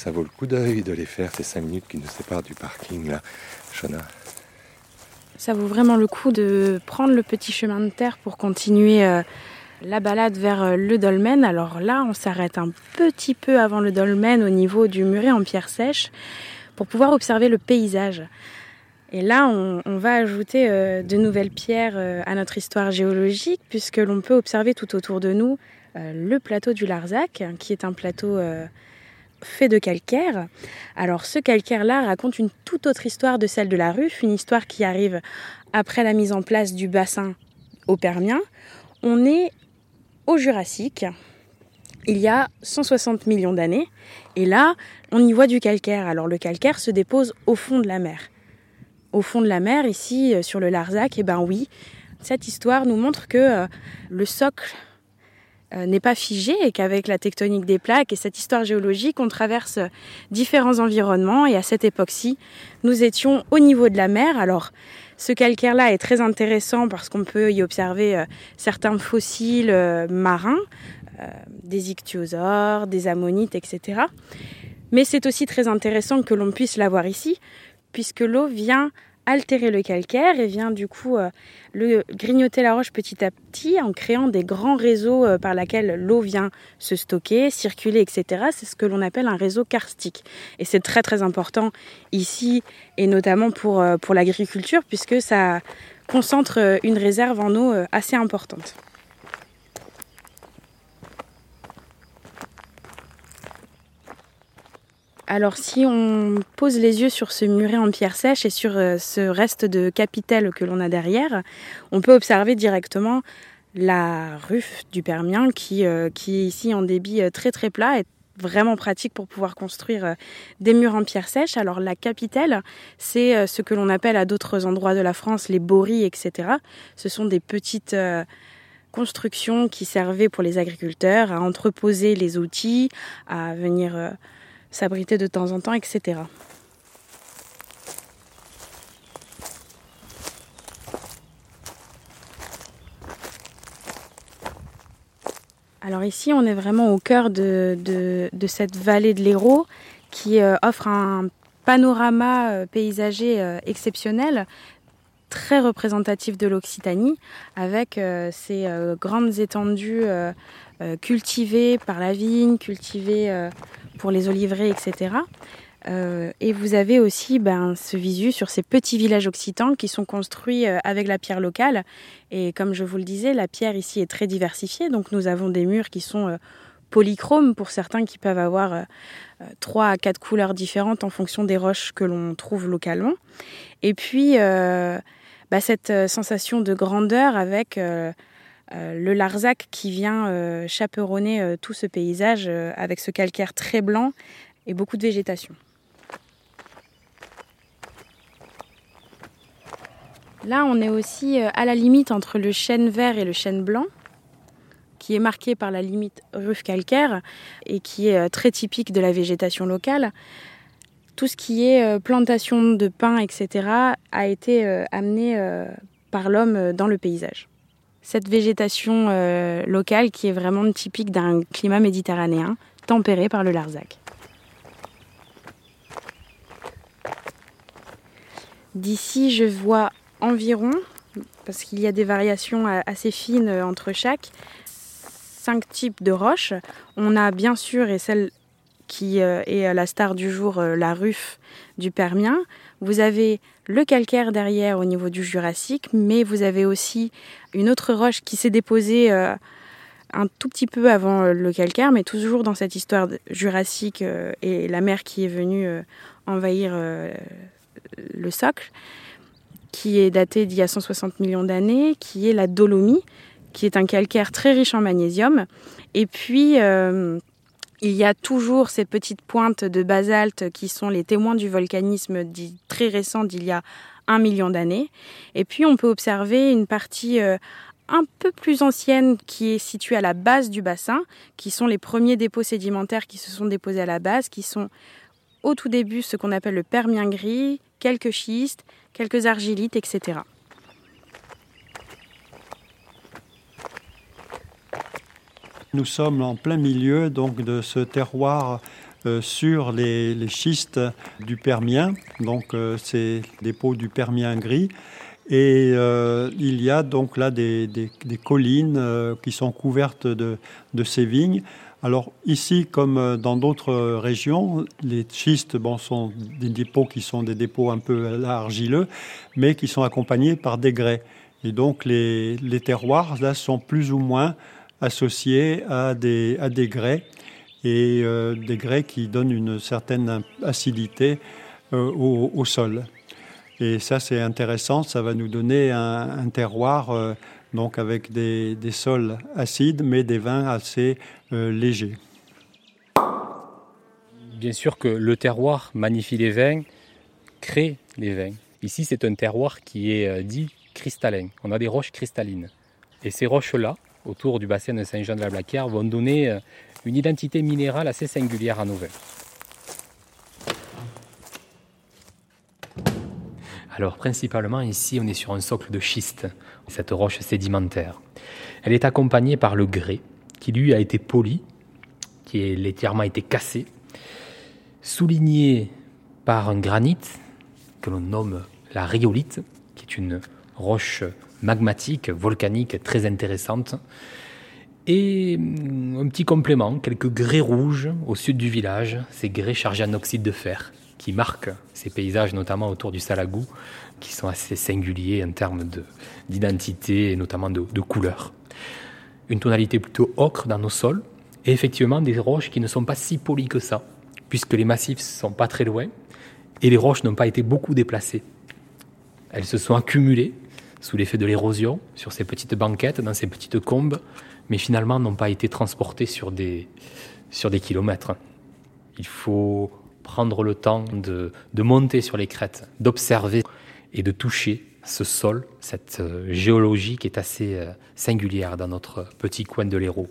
ça vaut le coup d'œil de les faire ces 5 minutes qui nous séparent du parking là, Shona. Ça vaut vraiment le coup de prendre le petit chemin de terre pour continuer euh, la balade vers euh, le dolmen. Alors là, on s'arrête un petit peu avant le dolmen au niveau du muret en pierre sèche pour pouvoir observer le paysage. Et là, on, va ajouter euh, de nouvelles pierres à notre histoire géologique puisque l'on peut observer tout autour de nous le plateau du Larzac, qui est un plateau fait de calcaire. Alors ce calcaire-là raconte une toute autre histoire de celle de la Ruffe, une histoire qui arrive après la mise en place du bassin au Permien. On est au Jurassique, il y a 160 millions d'années, et là, on y voit du calcaire. Alors le calcaire se dépose au fond de la mer. Au fond de la mer, ici, euh, sur le Larzac, et eh ben oui, cette histoire nous montre que euh, le socle n'est pas figé et qu'avec la tectonique des plaques et cette histoire géologique, on traverse différents environnements et à cette époque-ci, nous étions au niveau de la mer. Alors, ce calcaire-là est très intéressant parce qu'on peut y observer euh, certains fossiles euh, marins, des ichthyosaures, des ammonites, etc. Mais c'est aussi très intéressant que l'on puisse l'avoir ici, puisque l'eau vient altérer le calcaire et vient du coup euh, le grignoter la roche petit à petit en créant des grands réseaux euh, par lesquels l'eau vient se stocker, circuler, etc. C'est ce que l'on appelle un réseau karstique. Et c'est très très important ici et notamment pour, euh, pour l'agriculture puisque ça concentre une réserve en eau assez importante. Alors si on pose les yeux sur ce muret en pierre sèche et sur euh, ce reste de capitel que l'on a derrière, on peut observer directement la ruffe du Permien qui, euh, qui est ici en débit euh, très très plat et vraiment pratique pour pouvoir construire des murs en pierre sèche. Alors la capitelle, c'est ce que l'on appelle à d'autres endroits de la France les boris, etc. Ce sont des petites constructions qui servaient pour les agriculteurs à entreposer les outils, à venir s'abriter de temps en temps, etc. Alors ici, on est vraiment au cœur de, cette vallée de l'Hérault qui euh, offre un panorama euh, paysager euh, exceptionnel, très représentatif de l'Occitanie, avec ces grandes étendues cultivées par la vigne, cultivées pour les oliveraies, etc. Euh, et vous avez aussi ben, ce visu sur ces petits villages occitans qui sont construits euh, avec la pierre locale. Et comme je vous le disais, la pierre ici est très diversifiée. Donc nous avons des murs qui sont euh, polychromes pour certains qui peuvent avoir trois à quatre couleurs différentes en fonction des roches que l'on trouve localement. Et puis bah, cette sensation de grandeur avec euh, le Larzac qui vient euh, chaperonner euh, tout ce paysage avec ce calcaire très blanc et beaucoup de végétation. Là, on est aussi à la limite entre le chêne vert et le chêne blanc, qui est marqué par la limite ruffe calcaire et qui est très typique de la végétation locale. Tout ce qui est plantation de pins, etc., a été amené par l'homme dans le paysage cette végétation euh, locale qui est vraiment typique d'un climat méditerranéen, tempéré par le Larzac. D'ici, je vois environ, parce qu'il y a des variations assez fines entre chaque, cinq types de roches. On a bien sûr, et celle qui euh, est la star du jour, euh, la ruffe du Permien. Vous avez le calcaire derrière au niveau du Jurassique, mais vous avez aussi une autre roche qui s'est déposée euh, un tout petit peu avant le calcaire, mais toujours dans cette histoire jurassique et la mer qui est venue envahir le socle, qui est daté d'il y a 160 millions d'années, qui est la dolomie, qui est un calcaire très riche en magnésium. Et puis, il y a toujours ces petites pointes de basalte qui sont les témoins du volcanisme très récent d'il y a un million d'années. Et puis on peut observer une partie euh, un peu plus ancienne qui est située à la base du bassin, qui sont les premiers dépôts sédimentaires qui se sont déposés à la base, qui sont au tout début ce qu'on appelle le Permien gris, quelques schistes, quelques argilites, etc. Nous sommes en plein milieu donc de ce terroir sur les, schistes du Permien, donc c'est des du Permien gris. Et il y a donc là des, collines qui sont couvertes de, de, ces vignes. Alors ici, comme dans d'autres régions, les schistes bon, sont des dépôts qui sont des dépôts un peu argileux, mais qui sont accompagnés par des grès. Et donc les, terroirs là sont plus ou moins associés à des, à des grès et euh, des grès qui donnent une certaine acidité euh, au, sol. Et ça c'est intéressant, ça va nous donner un, terroir euh, donc avec des, des, sols acides mais des vins assez légers. Bien sûr que le terroir magnifie les vins, crée les vins. Ici c'est un terroir qui est dit cristallin. On a des roches cristallines. Et ces roches-là, autour du bassin de Saint-Jean de la Blaquière, vont donner euh, une identité minérale assez singulière à nos. Alors principalement ici on est sur un socle de schiste, cette roche sédimentaire. Elle est accompagnée par le grès qui lui a été poli, qui est légèrement été cassé, souligné par un granit que l'on nomme la rhyolite, qui est une roche magmatique, volcanique très intéressante. Et mm, un petit complément, quelques grès rouges au sud du village, ces grès chargés en oxyde de fer, qui marquent ces paysages, notamment autour du Salagou, qui sont assez singuliers en termes d'identité et notamment de, couleur. Une tonalité plutôt ocre dans nos sols, et effectivement des roches qui ne sont pas si polies que ça, puisque les massifs ne sont pas très loin, et les roches n'ont pas été beaucoup déplacées. Elles se sont accumulées sous l'effet de l'érosion sur ces petites banquettes, dans ces petites combes, mais finalement n'ont pas été transportés sur des, sur des kilomètres. Il faut prendre le temps de, de monter sur les crêtes, d'observer et de toucher ce sol, cette euh, géologie qui est assez euh, singulière dans notre petit coin de l'Hérault.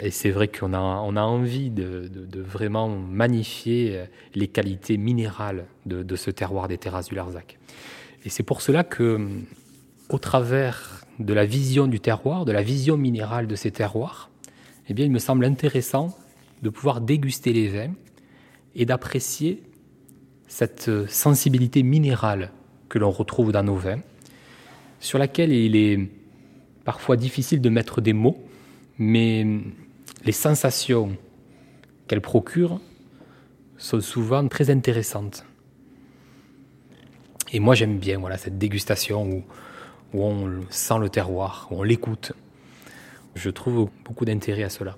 Et c'est vrai qu'on a, on a envie de, de, vraiment magnifier euh, les qualités minérales de, de, ce terroir des terrasses du Larzac. Et c'est pour cela que au travers de la vision du terroir, de la vision minérale de ces terroirs, eh bien, il me semble intéressant de pouvoir déguster les vins et d'apprécier cette sensibilité minérale que l'on retrouve dans nos vins, sur laquelle il est parfois difficile de mettre des mots, mais les sensations qu'elle procure sont souvent très intéressantes. Et moi j'aime bien voilà, cette dégustation où où on sent le terroir, où on l'écoute. Je trouve beaucoup d'intérêt à cela.